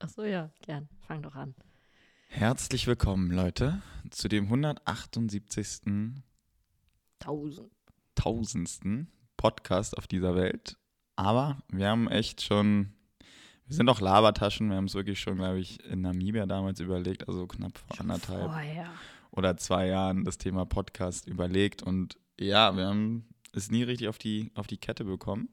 Achso, ja, gern. Fang doch an. Herzlich willkommen, Leute, zu dem 178. Tausend. tausendsten Podcast auf dieser Welt. Aber wir haben echt schon, wir sind auch Labertaschen, wir haben es wirklich schon, glaube ich, in Namibia damals überlegt, also knapp vor anderthalb Vorher. oder zwei Jahren das Thema Podcast überlegt. Und ja, wir haben es nie richtig auf die, auf die Kette bekommen.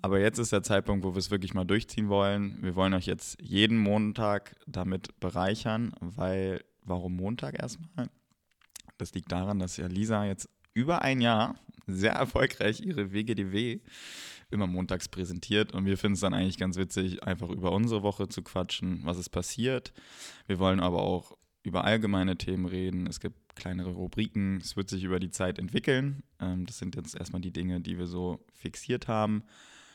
Aber jetzt ist der Zeitpunkt, wo wir es wirklich mal durchziehen wollen. Wir wollen euch jetzt jeden Montag damit bereichern, weil, warum Montag erstmal? Das liegt daran, dass ja Lisa jetzt über ein Jahr sehr erfolgreich ihre WGDW immer montags präsentiert und wir finden es dann eigentlich ganz witzig, einfach über unsere Woche zu quatschen, was ist passiert. Wir wollen aber auch über allgemeine Themen reden. Es gibt kleinere Rubriken. Es wird sich über die Zeit entwickeln. Ähm, das sind jetzt erstmal die Dinge, die wir so fixiert haben.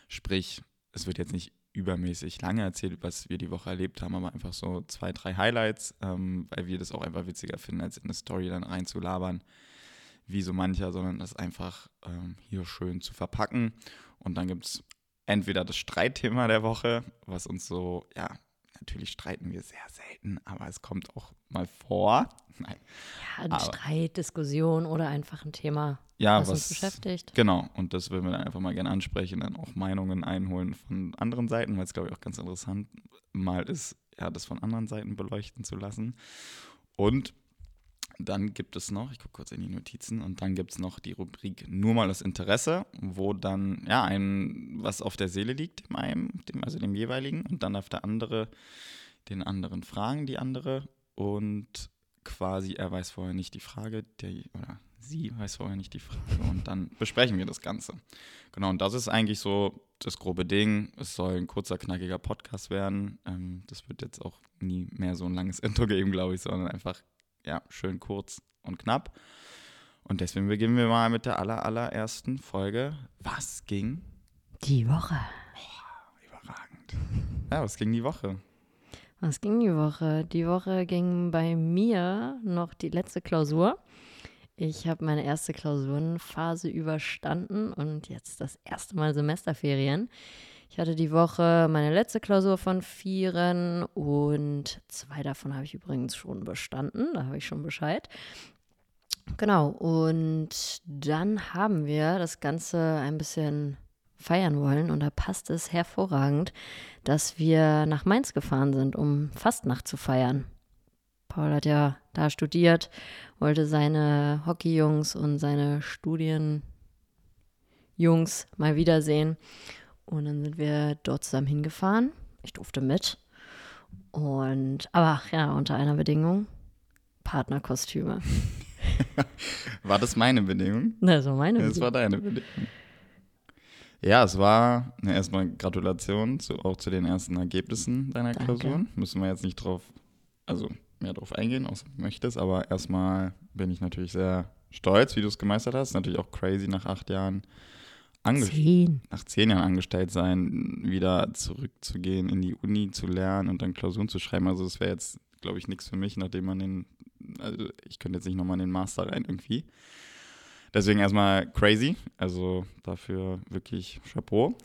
Sprich, es wird jetzt nicht übermäßig lange erzählt, was wir die Woche erlebt haben, aber einfach so zwei, drei Highlights, ähm, weil wir das auch einfach witziger finden, als in eine Story dann reinzulabern, wie so mancher, sondern das einfach ähm, hier schön zu verpacken. Und dann gibt es entweder das Streitthema der Woche, was uns so, ja, natürlich streiten wir sehr selten, aber es kommt auch mal vor. Nein. Ja, ein Streit, Diskussion oder einfach ein Thema, Ja, was, was, beschäftigt. Genau, und das würden wir dann einfach mal gerne ansprechen, dann auch Meinungen einholen von anderen Seiten, weil es, glaube ich, auch ganz interessant mal ist, ja, das von anderen Seiten beleuchten zu lassen. Und dann gibt es noch, ich gucke kurz in die Notizen, und dann gibt es noch die Rubrik Nur mal das Interesse, wo dann, ja, ein, was auf der Seele liegt, dem einen, dem, also dem jeweiligen, und dann darf der andere den anderen fragen, die andere, und quasi, er weiß vorher nicht die Frage, der, oder sie weiß vorher nicht die Frage, und dann besprechen wir das Ganze. Genau, und das ist eigentlich so das grobe Ding. Es soll ein kurzer, knackiger Podcast werden. Ähm, das wird jetzt auch nie mehr so ein langes Intro geben, glaube ich, sondern einfach, ja, schön kurz und knapp. Und deswegen beginnen wir mal mit der aller, allerersten Folge. Was ging? Die Woche. Überragend. Ja, was ging die Woche? Was ging die Woche? Die Woche ging bei mir noch die letzte Klausur. Ich habe meine erste Klausurenphase überstanden und jetzt das erste Mal Semesterferien. Ich hatte die Woche meine letzte Klausur von vieren und zwei davon habe ich übrigens schon bestanden. Da habe ich schon Bescheid. Genau, und dann haben wir das Ganze ein bisschen feiern wollen und da passt es hervorragend, dass wir nach Mainz gefahren sind, um Fastnacht zu feiern. Paul hat ja da studiert, wollte seine Hockeyjungs und seine Studienjungs mal wiedersehen. Und dann sind wir dort zusammen hingefahren. Ich durfte mit. Und, aber ja, unter einer Bedingung: Partnerkostüme. War das meine Bedingung? Das war meine Das war deine Bedingung. Ja, es war ne, erstmal Gratulation zu, auch zu den ersten Ergebnissen deiner Danke. Klausuren. Müssen wir jetzt nicht drauf, also mehr drauf eingehen, außer du möchtest, aber erstmal bin ich natürlich sehr stolz, wie du es gemeistert hast. Natürlich auch crazy nach acht Jahren Zehn. nach zehn Jahren angestellt sein, wieder zurückzugehen in die Uni zu lernen und dann Klausuren zu schreiben. Also das wäre jetzt, glaube ich, nichts für mich, nachdem man den, also ich könnte jetzt nicht nochmal in den Master rein irgendwie. Deswegen erstmal crazy, also dafür wirklich Chapeau.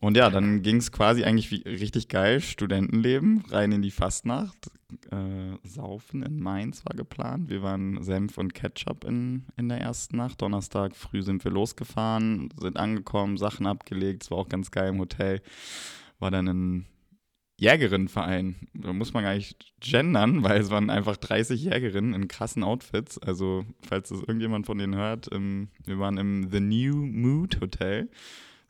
Und ja, dann ging es quasi eigentlich wie richtig geil, Studentenleben, rein in die Fastnacht. Äh, Saufen in Mainz war geplant. Wir waren Senf und Ketchup in, in der ersten Nacht. Donnerstag früh sind wir losgefahren, sind angekommen, Sachen abgelegt. Es war auch ganz geil im Hotel. War dann ein Jägerinnenverein. Da muss man gar nicht gendern, weil es waren einfach 30 Jägerinnen in krassen Outfits. Also, falls das irgendjemand von denen hört, ähm, wir waren im The New Mood Hotel.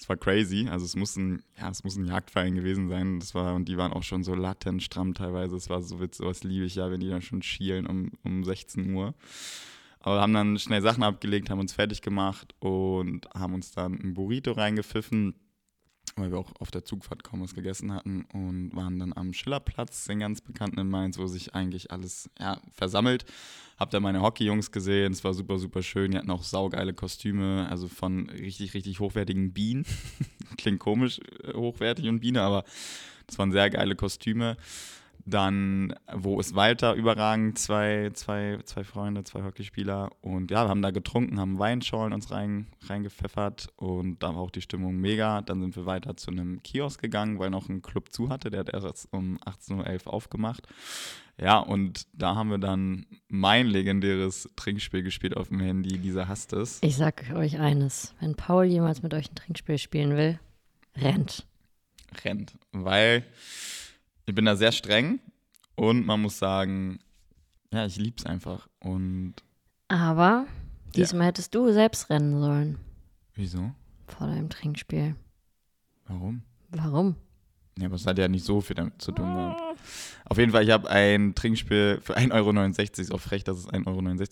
Es war crazy. Also es muss ein, ja, es muss ein Jagdverein gewesen sein. Das war, und die waren auch schon so latent stramm teilweise. Es war so witzig, sowas liebe ich ja, wenn die dann schon schielen um, um 16 Uhr. Aber haben dann schnell Sachen abgelegt, haben uns fertig gemacht und haben uns dann ein Burrito reingepfiffen weil wir auch auf der Zugfahrt kaum was gegessen hatten und waren dann am Schillerplatz, den ganz bekannten in Mainz, wo sich eigentlich alles ja, versammelt. Hab da meine Hockey-Jungs gesehen, es war super, super schön. Die hatten auch saugeile Kostüme, also von richtig, richtig hochwertigen Bienen. Klingt komisch, äh, hochwertig und Biene, aber das waren sehr geile Kostüme. Dann, wo ist Walter überragend, zwei, zwei, zwei Freunde, zwei Hockeyspieler. Und ja, wir haben da getrunken, haben Weinschorlen uns rein, reingepfeffert und da war auch die Stimmung mega. Dann sind wir weiter zu einem Kiosk gegangen, weil noch ein Club zu hatte. Der hat erst um 18.11 Uhr aufgemacht. Ja, und da haben wir dann mein legendäres Trinkspiel gespielt auf dem Handy. Dieser hasst es. Ich sag euch eines: Wenn Paul jemals mit euch ein Trinkspiel spielen will, rennt. Rennt. Weil ich bin da sehr streng und man muss sagen, ja, ich lieb's einfach. Und Aber diesmal hättest du selbst rennen sollen wieso? vor deinem Trinkspiel. Warum? Warum? Ja, aber es hat ja nicht so viel damit zu tun gehabt. Auf jeden Fall, ich habe ein Trinkspiel für 1,69 Euro, ist auch frech, dass es 1,69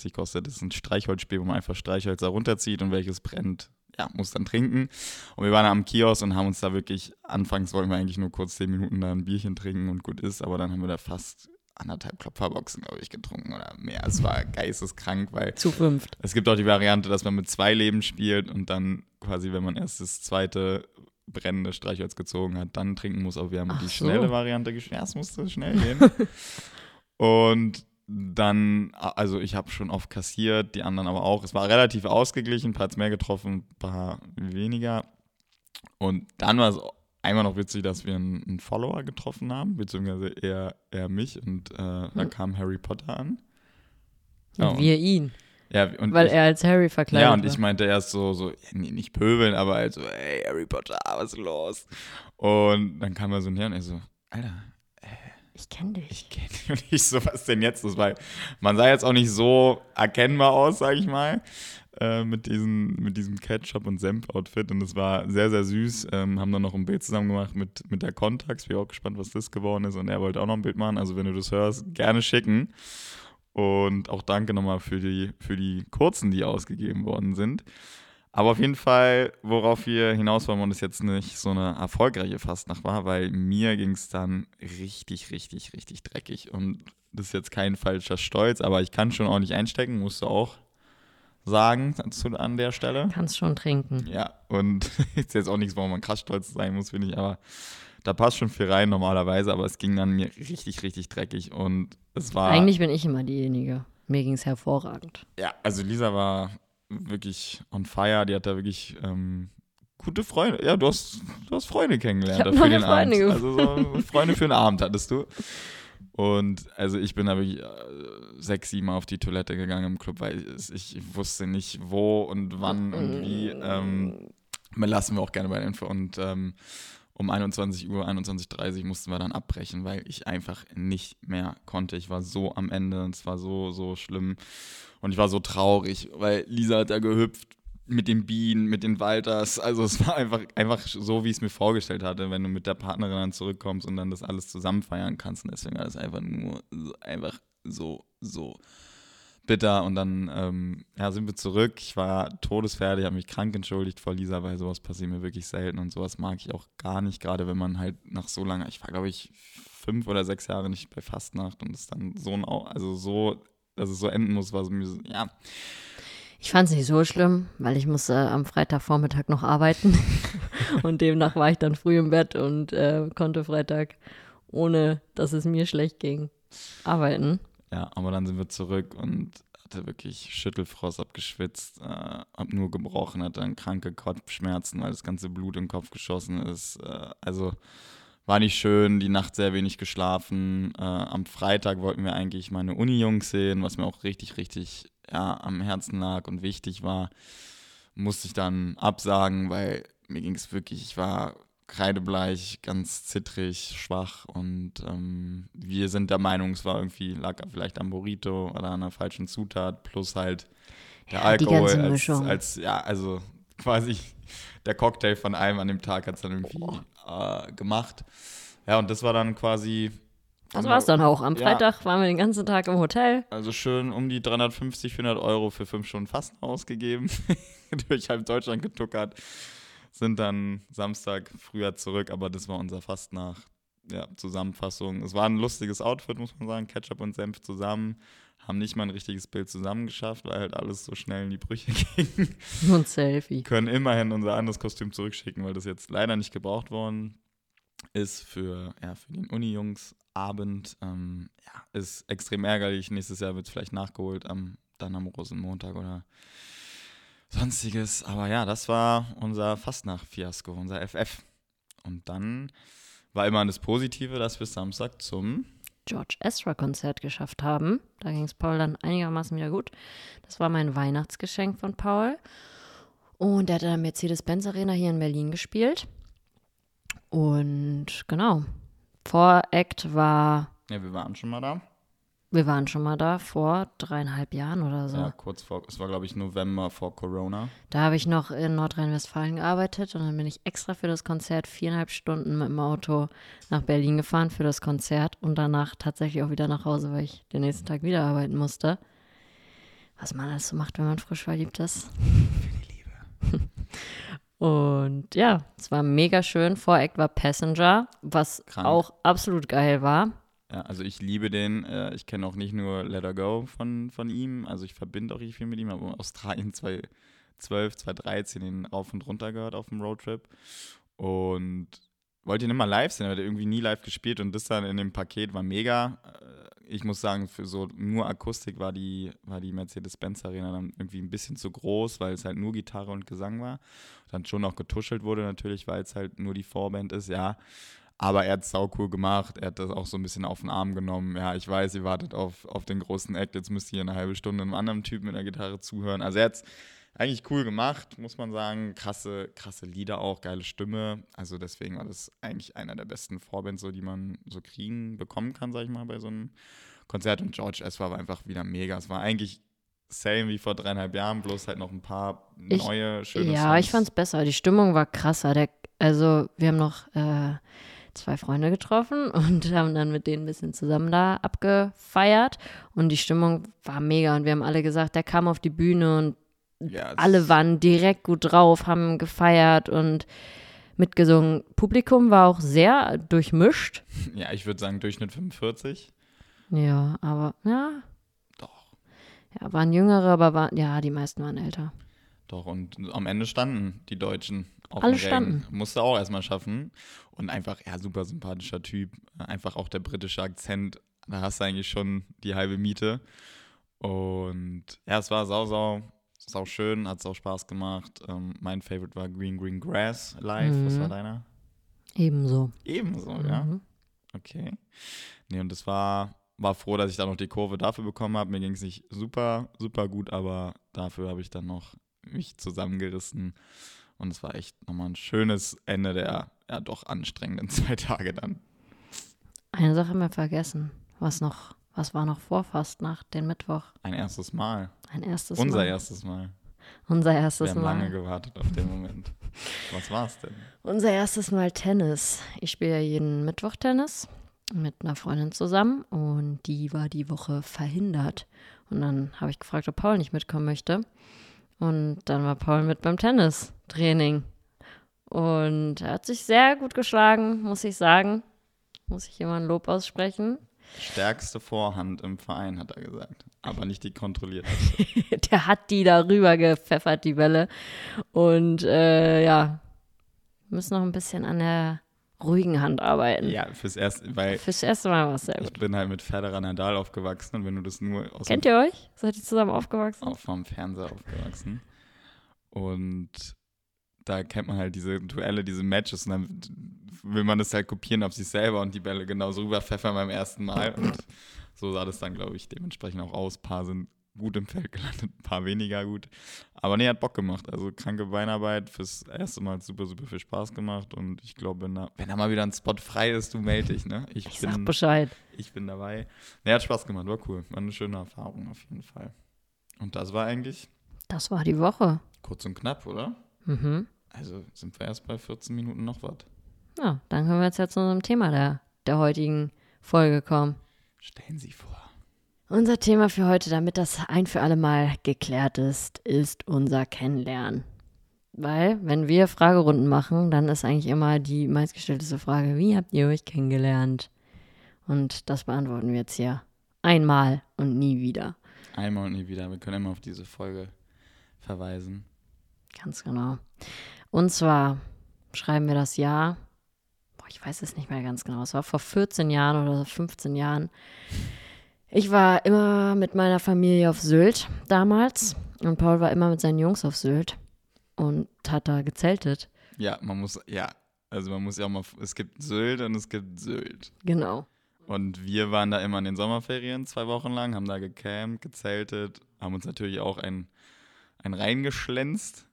Euro kostet. Das ist ein Streichholzspiel, wo man einfach Streichhölzer runterzieht und welches brennt, ja, muss dann trinken. Und wir waren am Kiosk und haben uns da wirklich, anfangs wollten wir eigentlich nur kurz 10 Minuten da ein Bierchen trinken und gut ist, aber dann haben wir da fast anderthalb Klopferboxen, glaube ich, getrunken oder mehr. Es war geisteskrank, weil Zu fünft. es gibt auch die Variante, dass man mit zwei Leben spielt und dann quasi, wenn man erst das zweite brennende Streichholz gezogen hat, dann trinken muss. Aber wir haben Ach die so. schnelle Variante gespielt. Ja, es musste schnell gehen. und dann, also ich habe schon oft kassiert, die anderen aber auch. Es war relativ ausgeglichen, ein paar hat's mehr getroffen, ein paar weniger. Und dann war es einmal noch witzig, dass wir einen, einen Follower getroffen haben, beziehungsweise eher, eher mich. Und äh, da Hm. kam Harry Potter an. Ja, und- wir ihn. Ja, und Weil ich, er als Harry verkleidet ja, und war. ich meinte erst so, so nee, nicht pöbeln, aber halt so, ey, Harry Potter, was ist los? Und dann kam er so näher und er so, Alter, ich kenne dich. ich kenne dich und ich so, was denn jetzt los? Weil man sah jetzt auch nicht so erkennbar aus, sag ich mal, äh, mit, diesen, mit diesem Ketchup- und Senf-Outfit und es war sehr, sehr süß. Ähm, haben dann noch ein Bild zusammen gemacht mit, mit der Contax. Bin auch gespannt, was das geworden ist und er wollte auch noch ein Bild machen. Also wenn du das hörst, gerne schicken. Und auch danke nochmal für die, für die kurzen, die ausgegeben worden sind. Aber auf jeden Fall, worauf wir hinaus wollen und es jetzt nicht so eine erfolgreiche Fastnacht war, weil mir ging es dann richtig, richtig, richtig dreckig. Und das ist jetzt kein falscher Stolz, aber ich kann schon ordentlich einstecken, musst du auch sagen zu, an der Stelle. Kannst schon trinken. Ja, und ist jetzt auch nichts, warum man krass stolz sein muss, finde ich, aber da passt schon viel rein normalerweise, aber es ging dann mir richtig, richtig dreckig und es war. Eigentlich bin ich immer diejenige. Mir ging es hervorragend. Ja, also Lisa war wirklich on fire, die hat da wirklich ähm, gute Freunde. Ja, du hast, du hast Freunde kennengelernt Ich für den Freunde Abend. Also so Freunde für den Abend hattest du. Und also ich bin da wirklich äh, sechs, sieben Mal auf die Toilette gegangen im Club, weil es- ich wusste nicht wo und wann und wie. Ähm, belassen wir auch gerne bei der Info. Und ähm, um 21 Uhr, 21.30 Uhr mussten wir dann abbrechen, weil ich einfach nicht mehr konnte. Ich war so am Ende und es war so, so schlimm. Und ich war so traurig, weil Lisa hat da gehüpft mit den Bienen, mit den Walters. Also es war einfach, einfach so, wie ich es mir vorgestellt hatte, wenn du mit der Partnerin dann zurückkommst und dann das alles zusammen feiern kannst. Und deswegen war das einfach nur so, einfach so, so bitter. Und dann ähm, ja, sind wir zurück. Ich war todesfertig, habe mich krank entschuldigt vor Lisa, weil sowas passiert mir wirklich selten. Und sowas mag ich auch gar nicht, gerade wenn man halt nach so lange, ich war glaube ich fünf oder sechs Jahre nicht bei Fastnacht und es dann so ein, also so, dass es so enden muss, war so, mir ja, Ich fand es nicht so schlimm, weil ich musste am Freitagvormittag noch arbeiten. und demnach war ich dann früh im Bett und äh, konnte Freitag, ohne dass es mir schlecht ging, arbeiten. Ja, aber dann sind wir zurück und hatte wirklich Schüttelfrost, hab geschwitzt, äh, hab nur gebrochen, hatte dann kranke Kopfschmerzen, weil das ganze Blut den Kopf geschossen ist. Äh, also war nicht schön, die Nacht sehr wenig geschlafen. Äh, am Freitag wollten wir eigentlich meine Uni-Jungs sehen, was mir auch richtig, richtig ja, am Herzen lag und wichtig war. Musste ich dann absagen, weil mir ging es wirklich, ich war kreidebleich, ganz zittrig, schwach und ähm, wir sind der Meinung, es war irgendwie, lag vielleicht am Burrito oder an einer falschen Zutat, plus halt der Ja, die Alkohol ganze als, als, ja, also quasi der Cocktail von allem an dem Tag hat es dann irgendwie äh, gemacht. Ja, und das war dann quasi. Das war's dann auch. Am Ja. Freitag waren wir den ganzen Tag im Hotel. Also schön um die 350, 400 Euro für fünf Stunden Fasten ausgegeben, durch halb Deutschland getuckert. Sind dann Samstag früher zurück, aber das war unser Fast nach ja, Zusammenfassung. Es war ein lustiges Outfit, muss man sagen. Ketchup und Senf zusammen. Haben nicht mal ein richtiges Bild zusammengeschafft, weil halt alles so schnell in die Brüche ging. Nur ein Selfie. Können immerhin unser anderes Kostüm zurückschicken, weil das jetzt leider nicht gebraucht worden ist für, ja, für den Uni-Jungs. Abend ähm, ja, ist extrem ärgerlich. Nächstes Jahr wird es vielleicht nachgeholt, am, dann am Rosenmontag oder sonstiges. Aber ja, das war unser Fastnacht-Fiasko, unser FF. Und dann war immer das Positive, dass wir Samstag zum George Ezra-Konzert geschafft haben. Da ging es Paul dann einigermaßen wieder gut. Das war mein Weihnachtsgeschenk von Paul. Und er hat in der Mercedes-Benz Arena hier in Berlin gespielt. Und genau, Voract war. Ja, wir waren schon mal da. Wir waren schon mal da vor dreieinhalb Jahren oder so. Ja, kurz vor, es war glaube ich November vor Corona. Da habe ich noch in Nordrhein-Westfalen gearbeitet und dann bin ich extra für das Konzert viereinhalb Stunden mit dem Auto nach Berlin gefahren für das Konzert und danach tatsächlich auch wieder nach Hause, weil ich den nächsten Tag wieder arbeiten musste. Was man alles so macht, wenn man frisch verliebt ist. Für die Liebe. Und ja, es war mega schön. Voreck war Passenger, was Krank. auch absolut geil war. Ja, also ich liebe den. Äh, ich kenne auch nicht nur Let Her Go von, von ihm. Also ich verbinde auch richtig viel mit ihm. Aber Australien 2012, 2013 den rauf und runter gehört auf dem Roadtrip. Und wollte ihn immer live sehen, aber der irgendwie nie live gespielt. Und das dann in dem Paket war mega. Äh, ich muss sagen, für so nur Akustik war die, war die Mercedes-Benz Arena dann irgendwie ein bisschen zu groß, weil es halt nur Gitarre und Gesang war. Dann schon auch getuschelt wurde natürlich, weil es halt nur die Vorband ist, ja. Aber er hat es saucool gemacht. Er hat das auch so ein bisschen auf den Arm genommen. Ja, ich weiß, ihr wartet auf, auf den großen Act. Jetzt müsst ihr eine halbe Stunde einem anderen Typ mit der Gitarre zuhören. Also er hat es eigentlich cool gemacht, muss man sagen. Krasse, krasse Lieder auch, geile Stimme. Also deswegen war das eigentlich einer der besten Vorbands, so, die man so kriegen, bekommen kann, sag ich mal, bei so einem Konzert. Und George S. war einfach wieder mega. Es war eigentlich same wie vor dreieinhalb Jahren, bloß halt noch ein paar neue, ich, schöne Ja, Songs. ich fand's besser. Die Stimmung war krasser. Der, also wir haben noch äh, zwei Freunde getroffen und haben dann mit denen ein bisschen zusammen da abgefeiert. Und die Stimmung war mega. Und wir haben alle gesagt, der kam auf die Bühne und ja, alle waren direkt gut drauf, haben gefeiert und mitgesungen. Publikum war auch sehr durchmischt. Ja, ich würde sagen Durchschnitt 45. Ja, aber ja. Doch. Ja, waren jüngere, aber waren, ja, die meisten waren älter. Doch, und am Ende standen die Deutschen auf Alle standen. Musste auch erstmal schaffen. Und einfach, ja, super sympathischer Typ. Einfach auch der britische Akzent. Da hast du eigentlich schon die halbe Miete. Und ja, es war sau, sau, sau schön, hat es auch Spaß gemacht. Ähm, mein Favorite war Green Green Grass live. Mhm. Was war deiner? Ebenso. Ebenso, mhm. ja. Okay. Nee, und es war, war froh, dass ich dann noch die Kurve dafür bekommen habe. Mir ging es nicht super, super gut, aber dafür habe ich dann noch mich zusammengerissen und es war echt nochmal ein schönes Ende der ja doch anstrengenden zwei Tage dann. Eine Sache haben wir vergessen. Was noch, was war noch vor Fastnacht, den Mittwoch? Ein erstes Mal. Ein erstes Unser Mal. Erstes Mal. Unser erstes Mal. Wir haben Mal. lange gewartet auf den Moment. Was war es denn? Unser erstes Mal Tennis. Ich spiele ja jeden Mittwoch Tennis mit einer Freundin zusammen und die war die Woche verhindert. Und dann habe ich gefragt, ob Paul nicht mitkommen möchte. Und dann war Paul mit beim Tennistraining. Und er hat sich sehr gut geschlagen, muss ich sagen. Muss ich jemand Lob aussprechen. Stärkste Vorhand im Verein, hat er gesagt. Aber nicht die kontrollierte. Der hat die darüber gepfeffert, die Bälle. Und äh, ja, müssen noch ein bisschen an der ruhigen Hand arbeiten. Ja, fürs erste, weil fürs erste Mal war es sehr gut. Ich bin halt mit Federer Nadal aufgewachsen und wenn du das nur aus Kennt ihr euch? Seid ihr zusammen aufgewachsen? Auch vom Fernseher aufgewachsen. Und da kennt man halt diese Duelle, diese Matches und dann will man das halt kopieren auf sich selber und die Bälle genauso rüberpfeffern beim ersten Mal. Und so sah das dann, glaube ich, dementsprechend auch aus. Ein paar sind gut im Feld gelandet, ein paar weniger gut. Aber nee, hat Bock gemacht. Also kranke Beinarbeit fürs erste Mal super, super viel Spaß gemacht. Und ich glaube, wenn da, wenn da mal wieder ein Spot frei ist, du melde dich, ne? Ich, ich bin, sag Bescheid. Ich bin dabei. Nee, hat Spaß gemacht, war cool. War eine schöne Erfahrung auf jeden Fall. Und das war eigentlich. Das war die Woche. Kurz und knapp, oder? Mhm. Also sind wir erst bei 14 Minuten noch was. Ja, dann können wir jetzt ja zu unserem Thema der, der heutigen Folge kommen. Stellen Sie vor. Unser Thema für heute, damit das ein für alle Mal geklärt ist, ist unser Kennenlernen. Weil, wenn wir Fragerunden machen, dann ist eigentlich immer die meistgestellteste Frage, wie habt ihr euch kennengelernt? Und das beantworten wir jetzt hier. Einmal und nie wieder. Einmal und nie wieder. Wir können immer auf diese Folge verweisen. Ganz genau. Und zwar schreiben wir das Jahr, boah, ich weiß es nicht mehr ganz genau, es war vor 14 Jahren oder 15 Jahren. Ich war immer mit meiner Familie auf Sylt damals und Paul war immer mit seinen Jungs auf Sylt und hat da gezeltet. Ja, man muss, ja, also man muss ja auch mal, es gibt Sylt und es gibt Sylt. Genau. Und wir waren da immer in den Sommerferien zwei Wochen lang, haben da gecampt, gezeltet, haben uns natürlich auch ein, ein reingeschlänzt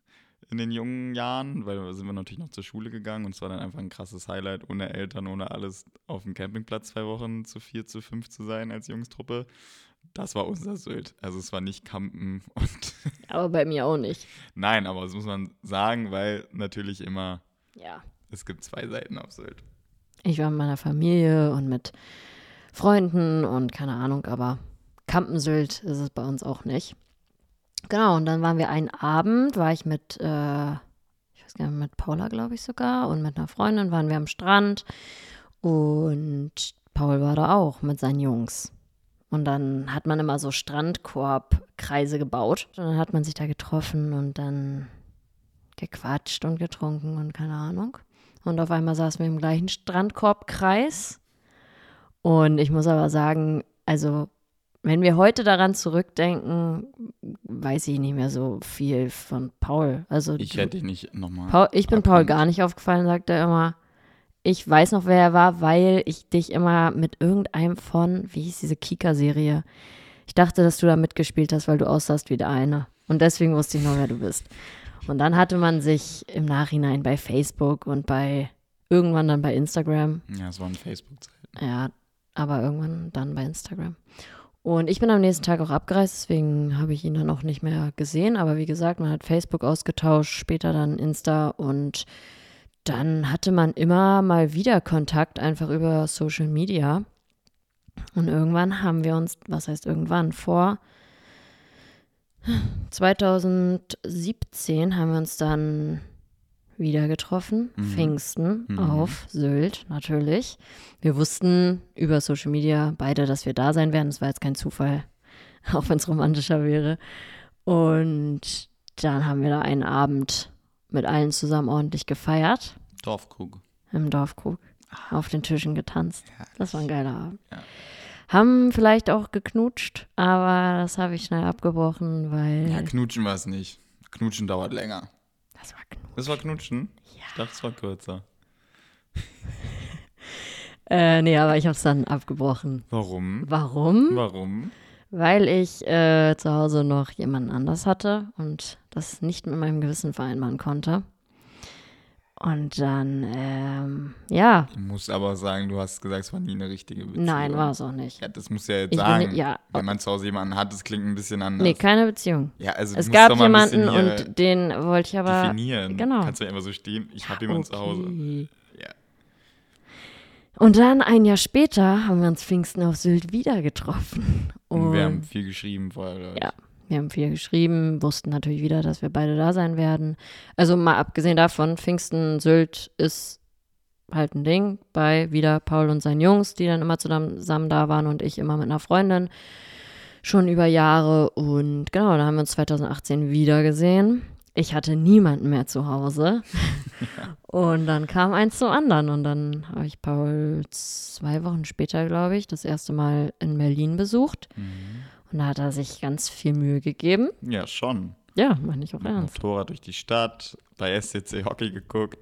in den jungen Jahren, weil da sind wir natürlich noch zur Schule gegangen und es war dann einfach ein krasses Highlight, ohne Eltern, ohne alles auf dem Campingplatz zwei Wochen zu vier, zu fünf zu sein als Jungstruppe. Das war unser Sylt. Also es war nicht Campen und. Aber bei mir auch nicht. Nein, aber das muss man sagen, weil natürlich immer. Ja. Es gibt zwei Seiten auf Sylt. Ich war mit meiner Familie und mit Freunden und keine Ahnung, aber Kampensylt ist es bei uns auch nicht. Genau, und dann waren wir einen Abend, war ich mit, äh, ich weiß gar nicht, mit Paula, glaube ich sogar, und mit einer Freundin waren wir am Strand und Paul war da auch mit seinen Jungs. Und dann hat man immer so Strandkorbkreise gebaut. Und dann hat man sich da getroffen und dann gequatscht und getrunken und keine Ahnung. Und auf einmal saßen wir im gleichen Strandkorbkreis. Und ich muss aber sagen, also wenn wir heute daran zurückdenken, weiß ich nicht mehr so viel von Paul. Also ich hätte dich nicht nochmal. Paul, ich bin Paul gar nicht aufgefallen, sagt er immer. Ich weiß noch, wer er war, weil ich dich immer mit irgendeinem von, wie hieß diese Kika-Serie? Ich dachte, dass du da mitgespielt hast, weil du aussahst wie der eine. Und deswegen wusste ich noch, wer du bist. Und dann hatte man sich im Nachhinein bei Facebook und bei irgendwann dann bei Instagram. Ja, es war ein Facebook-Zeit. Ja, aber irgendwann dann bei Instagram. Und ich bin am nächsten Tag auch abgereist, deswegen habe ich ihn dann auch nicht mehr gesehen. Aber wie gesagt, man hat Facebook ausgetauscht, später dann Insta und dann hatte man immer mal wieder Kontakt einfach über Social Media. Und irgendwann haben wir uns, was heißt irgendwann, vor 2017 haben wir uns dann wieder getroffen, mhm. Pfingsten mhm. auf Sylt natürlich. Wir wussten über Social Media beide, dass wir da sein werden. Das war jetzt kein Zufall, auch wenn es romantischer wäre. Und dann haben wir da einen Abend mit allen zusammen ordentlich gefeiert. Dorfkrug. Im Dorfkrug. Ah. Auf den Tischen getanzt. Ja, das war ein geiler Abend. Ja. Haben vielleicht auch geknutscht, aber das habe ich schnell abgebrochen, weil. Ja, knutschen war es nicht. Knutschen dauert länger. Das war Knutschen. Das war Knutschen? Ja. Ich dachte, es war kürzer. äh, nee, aber ich habe es dann abgebrochen. Warum? Warum? Warum? Weil ich äh, zu Hause noch jemanden anders hatte und das nicht mit meinem Gewissen vereinbaren konnte. Und dann, ähm, ja. Du musst aber sagen, du hast gesagt, es war nie eine richtige Beziehung. Nein, war es auch nicht. Ja, das musst du ja jetzt ich sagen. Bin, ja. Wenn man zu Hause jemanden hat, das klingt ein bisschen anders. Nee, keine Beziehung. Ja, also es gab jemanden und den wollte ich aber. Definieren. Genau. Kannst du ja immer so stehen, ich habe jemanden okay. zu Hause. Ja. Und dann ein Jahr später haben wir uns Pfingsten auf Sylt wieder getroffen. Und, und wir haben viel geschrieben vorher. Ja. Wir haben viel geschrieben, wussten natürlich wieder, dass wir beide da sein werden. Also mal abgesehen davon, Pfingsten, Sylt ist halt ein Ding bei wieder Paul und seinen Jungs, die dann immer zusammen da waren und ich immer mit einer Freundin. Schon über Jahre und genau, da haben wir uns 2018 wieder gesehen. Ich hatte niemanden mehr zu Hause. Und dann kam eins zum anderen. Und dann habe ich Paul zwei Wochen später, glaube ich, das erste Mal in Berlin besucht. Mhm. Und da hat er sich ganz viel Mühe gegeben. Ja, schon. Ja, meine ich auch Mit ernst. Motorrad durch die Stadt, bei SCC Hockey geguckt.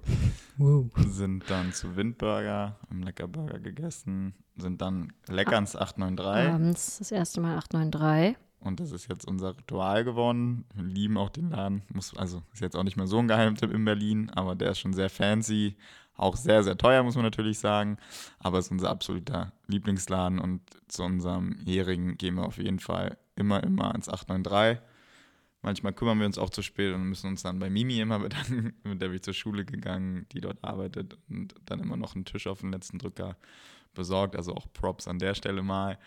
Wow. Sind dann zu Windburger, haben Leckerburger gegessen, sind dann lecker ins 893. Abends das erste Mal 893. Und das ist jetzt unser Ritual geworden. Wir lieben auch den Laden. Muss, also ist jetzt auch nicht mehr so ein Geheimtipp in Berlin, aber der ist schon sehr fancy. Auch sehr, sehr teuer, muss man natürlich sagen. Aber ist unser absoluter Lieblingsladen und zu unserem Jährigen gehen wir auf jeden Fall immer, immer ins 893. Manchmal kümmern wir uns auch zu spät und müssen uns dann bei Mimi immer bedanken, mit der bin ich zur Schule gegangen, die dort arbeitet und dann immer noch einen Tisch auf den letzten Drücker besorgt. Also auch Props an der Stelle mal.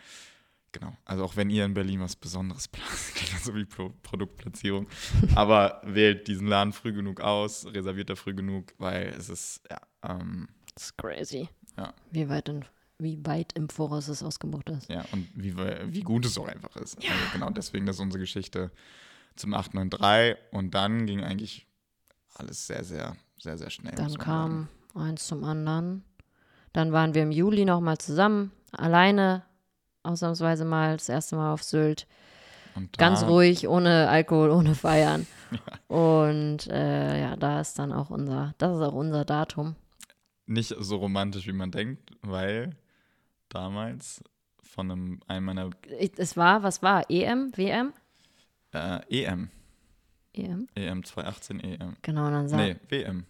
genau. Also auch wenn ihr in Berlin was Besonderes plant, so wie Pro Produktplatzierung. Aber wählt diesen Laden früh genug aus, reserviert er früh genug, weil es ist, ja, ähm, Das ist crazy. Ja. Wie weit, in, wie weit im Voraus es ausgebucht ist. ja, und wie, we- wie gut es auch einfach ist. Also genau deswegen, das ist unsere Geschichte zum 893 und dann ging eigentlich alles sehr, sehr, sehr, sehr schnell. Dann sagen. kam eins zum anderen. Dann waren wir im Juli nochmal zusammen, alleine, ausnahmsweise mal, das erste Mal auf Sylt. Und Ganz ruhig, ohne Alkohol, ohne Feiern. Und äh, ja, da ist dann auch unser, das ist auch unser Datum. Nicht so romantisch, wie man denkt, weil damals von einem, einem meiner Ich- Es war, was war? EM? WM? äh, EM, EM? EM 2018 EM. Genau, dann sa Nee, WM.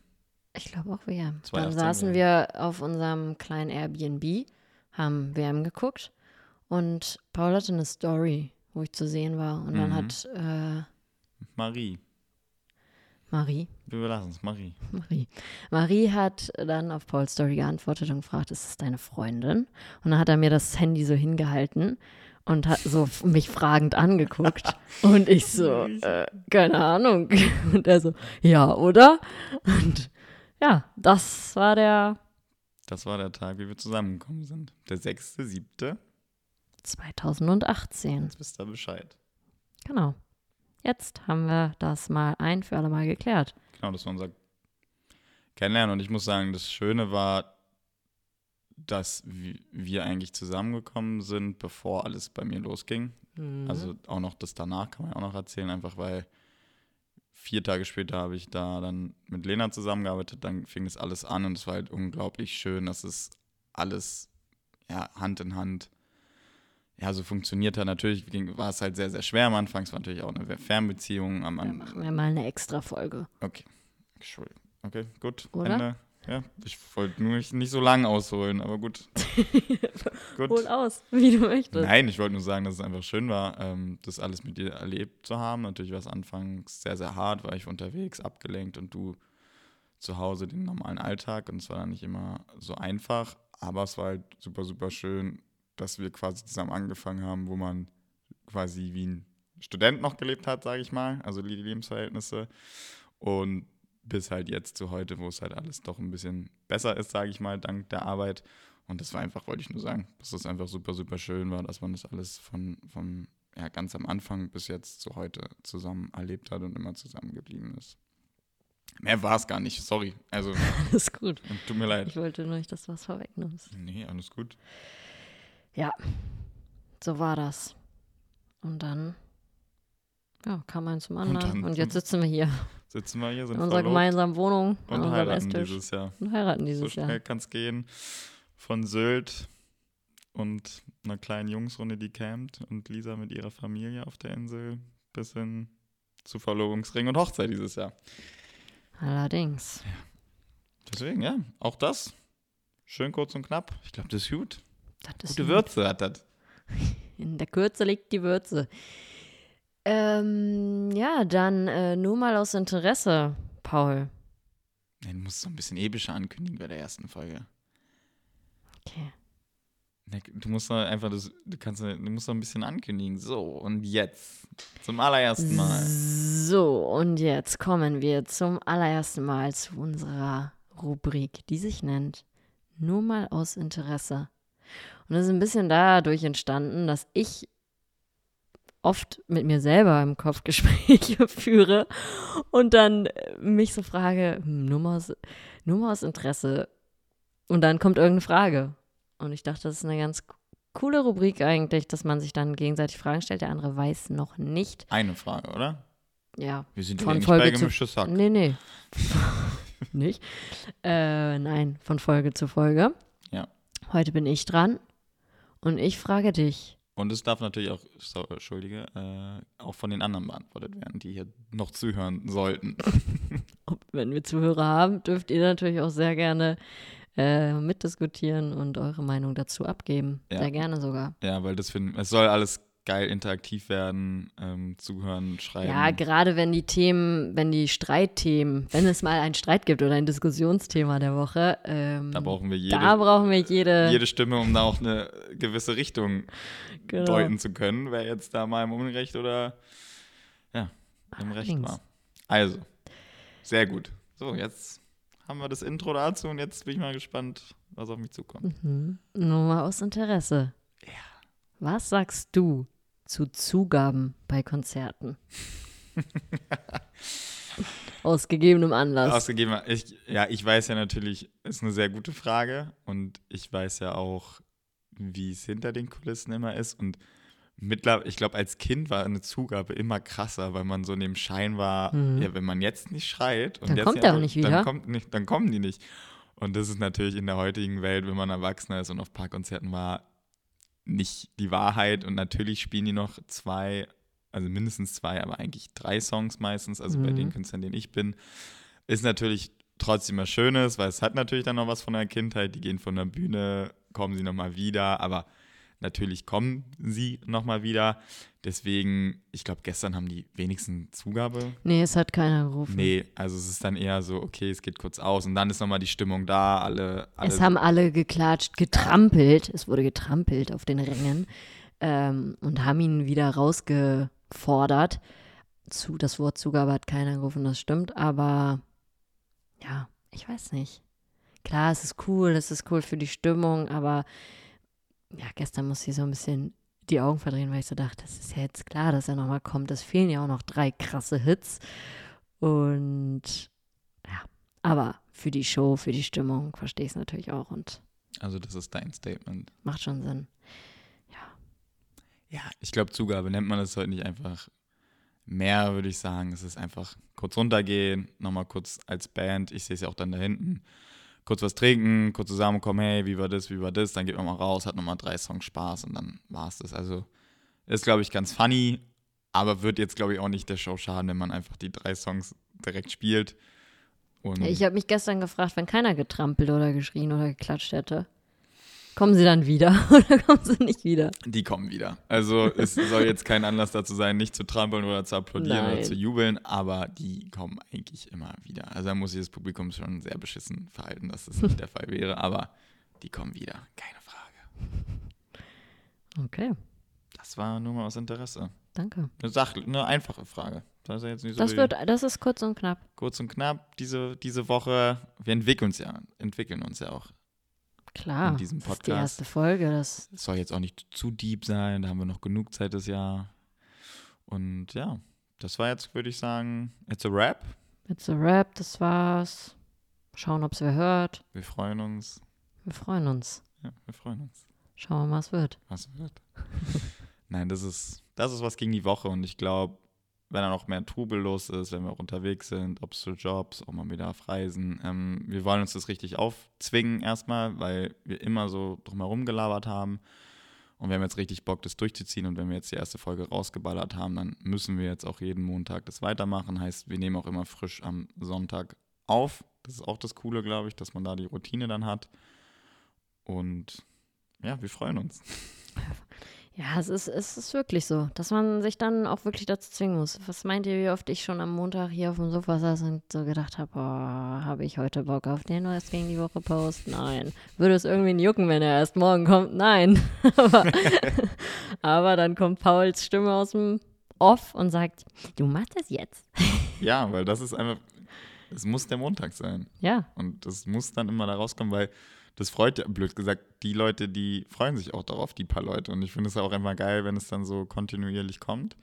ich glaube auch WM. 2018 Dann saßen WM. wir auf unserem kleinen Airbnb, haben WM geguckt und Paul hatte eine Story, wo ich zu sehen war. Und dann Mhm. hat äh, Marie. Marie, Wir belassen es, Marie. Marie. Marie hat dann auf Pauls Story geantwortet und gefragt, ist das deine Freundin? Und dann hat er mir das Handy so hingehalten und hat so mich fragend angeguckt. und ich so, äh, keine Ahnung. Und er so, ja, oder? Und ja, das war der Das war der Tag, wie wir zusammengekommen sind. Der 6.7. 2018. Jetzt wisst ihr Bescheid. Genau. Jetzt haben wir das mal ein für alle Mal geklärt. Genau, das war unser Kennenlernen. Und ich muss sagen, das Schöne war, dass wi- wir eigentlich zusammengekommen sind, bevor alles bei mir losging. Mhm. Also auch noch das danach kann man ja auch noch erzählen, einfach weil vier Tage später habe ich da dann mit Lena zusammengearbeitet, dann fing das alles an und es war halt unglaublich schön, dass es alles ja, Hand in Hand ja, so funktioniert hat. Natürlich war es halt sehr, sehr schwer am Anfang. Es war natürlich auch eine Fernbeziehung am Anfang. machen wir mal eine extra Folge. Okay. Entschuldigung. Okay, gut. Oder? Ende. Ja, ich wollte nur nicht, nicht so lang ausholen, aber gut. gut. Hol aus, wie du möchtest. Nein, ich wollte nur sagen, dass es einfach schön war, ähm, das alles mit dir erlebt zu haben. Natürlich war es anfangs sehr, sehr hart, war ich unterwegs, abgelenkt und du zu Hause den normalen Alltag und es war dann nicht immer so einfach, aber es war halt super, super schön, dass wir quasi zusammen angefangen haben, wo man quasi wie ein Student noch gelebt hat, sage ich mal, also die Lebensverhältnisse und bis halt jetzt zu heute, wo es halt alles doch ein bisschen besser ist, sage ich mal, dank der Arbeit. Und das war einfach, wollte ich nur sagen, dass das einfach super, super schön war, dass man das alles von, von ja, ganz am Anfang bis jetzt zu heute zusammen erlebt hat und immer zusammen geblieben ist. Mehr war es gar nicht, sorry. Also, Alles gut. tut mir leid. Ich wollte nur nicht, dass du was vorwegnimmst. Nee, alles gut. So war das. Und dann ja, kam eins zum anderen. dann Und, jetzt sitzen wir hier Sitzen wir hier, sind in unserer gemeinsamen Wohnung und heiraten Esstisch dieses Jahr. und heiraten So dieses schnell Jahr. kann es gehen. Von Sylt und einer kleinen Jungsrunde, die campt und Lisa mit ihrer Familie auf der Insel bis hin zu Verlobungsring und Hochzeit dieses Jahr. Allerdings. Deswegen, ja, auch das. Schön kurz und knapp. Ich glaube, das ist gut. Gute Würze hat das. In der Kürze liegt die Würze. Ähm, ja, dann äh, nur mal aus Interesse, Paul. Nee, du musst so ein bisschen epischer ankündigen bei der ersten Folge. Okay. Nee, Du musst doch einfach das, du kannst, du musst doch ein bisschen ankündigen. So, und jetzt. Zum allerersten Mal. So, und jetzt kommen wir zum allerersten Mal zu unserer Rubrik, die sich nennt Nur mal aus Interesse. Und das ist ein bisschen dadurch entstanden, dass ich oft mit mir selber im Kopf Gespräche führe und dann äh, mich so frage, hm, nur mal aus, nur mal aus Interesse. Und dann kommt irgendeine Frage. Und ich dachte, das ist eine ganz coole Rubrik eigentlich, dass man sich dann gegenseitig Fragen stellt. Der andere weiß noch nicht. Eine Frage, oder? Ja, Wir sind Von nicht Folge bei zu- gemischtes Hack. Nee, nee. nicht? Äh, nein, von Folge zu Folge. Heute bin ich dran und ich frage dich. Und es darf natürlich auch, so, Entschuldige, äh, auch von den anderen beantwortet werden, die hier noch zuhören sollten. Ob, wenn wir Zuhörer haben, dürft ihr natürlich auch sehr gerne äh, mitdiskutieren und eure Meinung dazu abgeben. Ja. Sehr gerne sogar. Ja, weil das finden, es soll alles geil interaktiv werden, ähm, zuhören, schreiben. Ja, gerade wenn die Themen, wenn die Streitthemen, wenn es mal einen Streit gibt oder ein Diskussionsthema der Woche, ähm, da brauchen wir jede, da brauchen wir jede, jede Stimme, um da auch eine gewisse Richtung genau. deuten zu können, wer jetzt da mal im Unrecht oder ja, im Recht Allerdings. war. Also, sehr gut. So, jetzt haben wir das Intro dazu und jetzt bin ich mal gespannt, was auf mich zukommt. Mhm. Nur mal aus Interesse. Ja. Was sagst du zu Zugaben bei Konzerten? Aus gegebenem Anlass. Ausgegeben, ich, ja, ich weiß ja natürlich, ist eine sehr gute Frage und ich weiß ja auch, wie es hinter den Kulissen immer ist und mittlerweile, ich glaube, als Kind war eine Zugabe immer krasser, weil man so in dem Schein war, Mhm. ja, wenn man jetzt nicht schreit und Dann jetzt kommt nicht er auch nicht wieder. Dann, kommt nicht, dann kommen die nicht. Und das ist natürlich in der heutigen Welt, wenn man Erwachsener ist und auf Parkkonzerten war, nicht die Wahrheit. Und natürlich spielen die noch zwei, also mindestens zwei, aber eigentlich drei Songs meistens, also bei Mhm. den Künstlern, denen ich bin. Ist natürlich trotzdem was Schönes, weil es hat natürlich dann noch was von der Kindheit. Die gehen von der Bühne, kommen sie nochmal wieder, aber natürlich kommen sie nochmal wieder. Deswegen, ich glaube, gestern haben die wenigsten Zugabe. nee, es hat keiner gerufen. Nee, also es ist dann eher so, okay, es geht kurz aus und dann ist nochmal die Stimmung da, alle, alle Es haben alle geklatscht, getrampelt. Es wurde getrampelt auf den Rängen ähm, und haben ihn wieder rausgefordert. Zu, das Wort Zugabe hat keiner gerufen, das stimmt, aber ja, ich weiß nicht. Klar, es ist cool, es ist cool für die Stimmung, aber ja, gestern musste ich so ein bisschen die Augen verdrehen, weil ich so dachte, das ist ja jetzt klar, dass er nochmal kommt. Es fehlen ja auch noch drei krasse Hits. Und ja, aber für die Show, für die Stimmung verstehe ich es natürlich auch und Also das ist dein Statement. macht schon Sinn. Ja, ich glaube, Zugabe nennt man das heute nicht einfach mehr, würde ich sagen. Es ist einfach kurz runtergehen, nochmal kurz als Band, ich sehe es ja auch dann da hinten, kurz was trinken, kurz zusammenkommen, hey, wie war das, wie war das, dann geht man mal raus, hat nochmal drei Songs Spaß und dann war es das. Also ist, glaube ich, ganz funny, aber wird jetzt, glaube ich, auch nicht der Show schaden, wenn man einfach die drei Songs direkt spielt. Und Ich habe mich gestern gefragt, wenn keiner getrampelt oder geschrien oder geklatscht hätte, kommen sie dann wieder oder kommen sie nicht wieder? Die kommen wieder. Also es soll jetzt kein Anlass dazu sein, nicht zu trampeln oder zu applaudieren oder Nein. zu jubeln, aber die kommen eigentlich immer wieder. Also da muss sich das Publikum schon sehr beschissen verhalten, dass das nicht der Fall wäre, aber die kommen wieder, keine Frage. Okay, Das war nur mal aus Interesse. danke. Eine, Sach eine einfache Frage. Das ist ja jetzt nicht so Das wird, das ist kurz und knapp. kurz und knapp diese, diese Woche. Wir entwickeln uns ja, entwickeln uns ja auch. Klar. In diesem Das ist die Podcast. erste Folge. Das, soll jetzt auch nicht zu deep sein, da haben wir noch genug Zeit das Jahr. Und ja, das war jetzt, würde ich sagen, it's a wrap. it's a rap, das war's. Schauen, ob es wer hört. Wir freuen uns. Wir freuen uns. Ja, wir freuen uns. Schauen wir mal, was wird. Was wird? Nein, das ist, das ist was gegen die Woche und ich glaube, wenn da noch mehr Trubel los ist, wenn wir auch unterwegs sind, ob es zu Jobs, auch mal wieder auf Reisen, ähm, wir wollen uns das richtig aufzwingen erstmal, weil wir immer so drumherum gelabert haben und wir haben jetzt richtig Bock, das durchzuziehen und wenn wir jetzt die erste Folge rausgeballert haben, dann müssen wir jetzt auch jeden Montag das weitermachen. Heißt, wir nehmen auch immer frisch am Sonntag auf. Das ist auch das Coole, glaube ich, dass man da die Routine dann hat. Und ja, wir freuen uns. Ja, es ist, es ist wirklich so, dass man sich dann auch wirklich dazu zwingen muss. Was meint ihr, wie oft ich schon am Montag hier auf dem Sofa saß und so gedacht habe, oh, habe ich heute Bock auf den was gegen die Woche Post? Nein. Würde es irgendwie jucken, wenn er erst morgen kommt? Nein. aber, aber dann kommt Pauls Stimme aus dem Off und sagt, du machst das jetzt. Ja, weil das ist einfach, es muss der Montag sein. Ja, Und das muss dann immer da rauskommen, weil das freut ja, blöd gesagt, die Leute, die freuen sich auch darauf, die paar Leute. Und ich finde es auch immer geil, wenn es dann so kontinuierlich kommt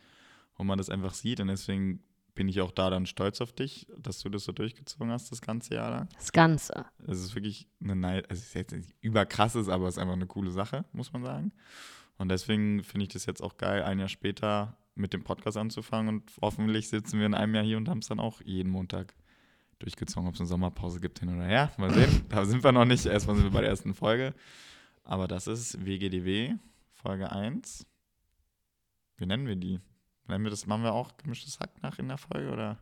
und man das einfach sieht. Und deswegen bin ich auch da dann stolz auf dich, dass du das so durchgezogen hast, das ganze Jahr lang. das Ganze. Es ist wirklich eine, Nei- also es ist jetzt nicht überkrasses, aber es ist einfach eine coole Sache, muss man sagen. Und deswegen finde ich das jetzt auch geil, ein Jahr später mit dem Podcast anzufangen und hoffentlich sitzen wir in einem Jahr hier und haben es dann auch jeden Montag durchgezogen, ob es eine Sommerpause gibt hin oder her. Mal sehen. da sind wir noch nicht. Erstmal sind wir bei der ersten Folge. Aber das ist WGDW, Folge 1. Wie nennen wir die? Nennen wir das, machen wir auch gemischtes Hack nach in der Folge oder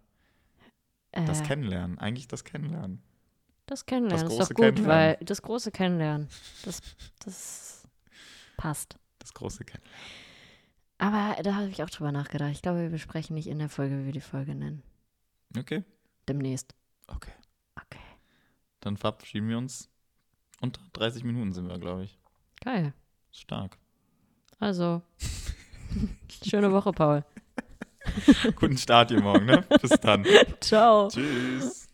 das Äh, Kennenlernen? Eigentlich das Kennenlernen. Das Kennenlernen Das ist doch gut, weil das große Kennenlernen, das, das passt. Das große Kennenlernen. Aber da habe ich auch drüber nachgedacht. Ich glaube, wir besprechen nicht in der Folge, wie wir die Folge nennen. Okay. Demnächst. Okay. Okay. Dann verabschieden wir uns. Unter 30 Minuten sind wir, glaube ich. Geil. Stark. Also, schöne Woche, Paul. Guten Start hier morgen, ne? Bis dann. Ciao. Tschüss.